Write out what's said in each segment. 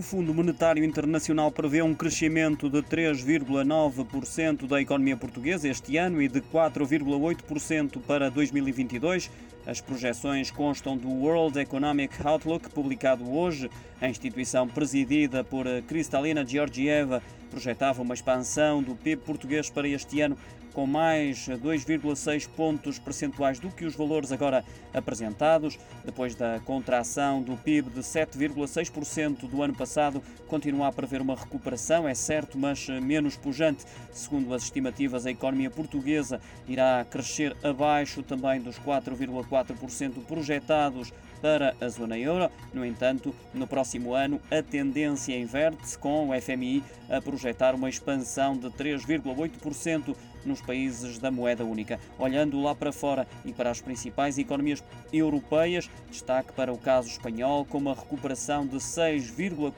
O Fundo Monetário Internacional prevê um crescimento de 3,9% da economia portuguesa este ano e de 4,8% para 2022. As projeções constam do World Economic Outlook, publicado hoje. A instituição presidida por Kristalina Georgieva projetava uma expansão do PIB português para este ano com mais 2,6 pontos percentuais do que os valores agora apresentados. Depois da contração do PIB de 7,6% do ano passado, continua a prever uma recuperação, é certo, mas menos pujante. Segundo as estimativas, a economia portuguesa irá crescer abaixo também dos 4,4% projetados para a zona euro. No entanto, no próximo ano, a tendência inverte-se, com o FMI a projetar uma expansão de 3,8% nos países da moeda única. Olhando lá para fora e para as principais economias europeias, destaque para o caso espanhol, com uma recuperação de 6,4%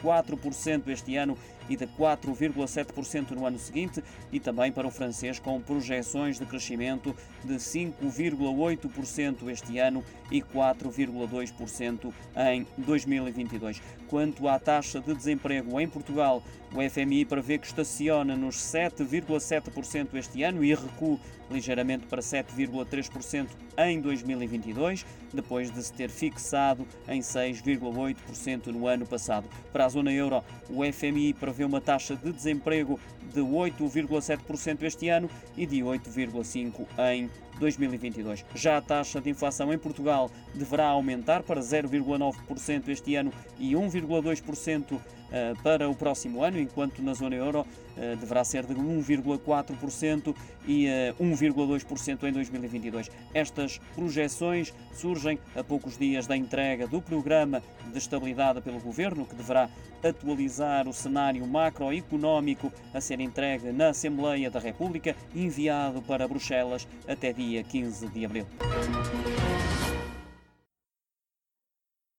este ano e de 4,7% no ano seguinte, e também para o francês, com projeções de crescimento de 5,8% este ano e 4,2% em 2022. Quanto à taxa de desemprego em Portugal, o FMI prevê que estaciona nos 7,7% este ano e recua ligeiramente para 7,3% em 2022, depois de se ter fixado em 6,8% no ano passado. Para a zona euro, o FMI prevê uma taxa de desemprego de 8,7% este ano e de 8,5% em 2022. Já a taxa de inflação em Portugal deverá aumentar para 0,9% este ano e 1,2% eh, para o próximo ano, enquanto na zona euro eh, deverá ser de 1,4% e 1,2% eh, em 2022. Estas projeções surgem a poucos dias da entrega do programa de estabilidade pelo governo, que deverá atualizar o cenário macroeconómico a ser entregue na Assembleia da República, enviado para Bruxelas até dia 15 de abril.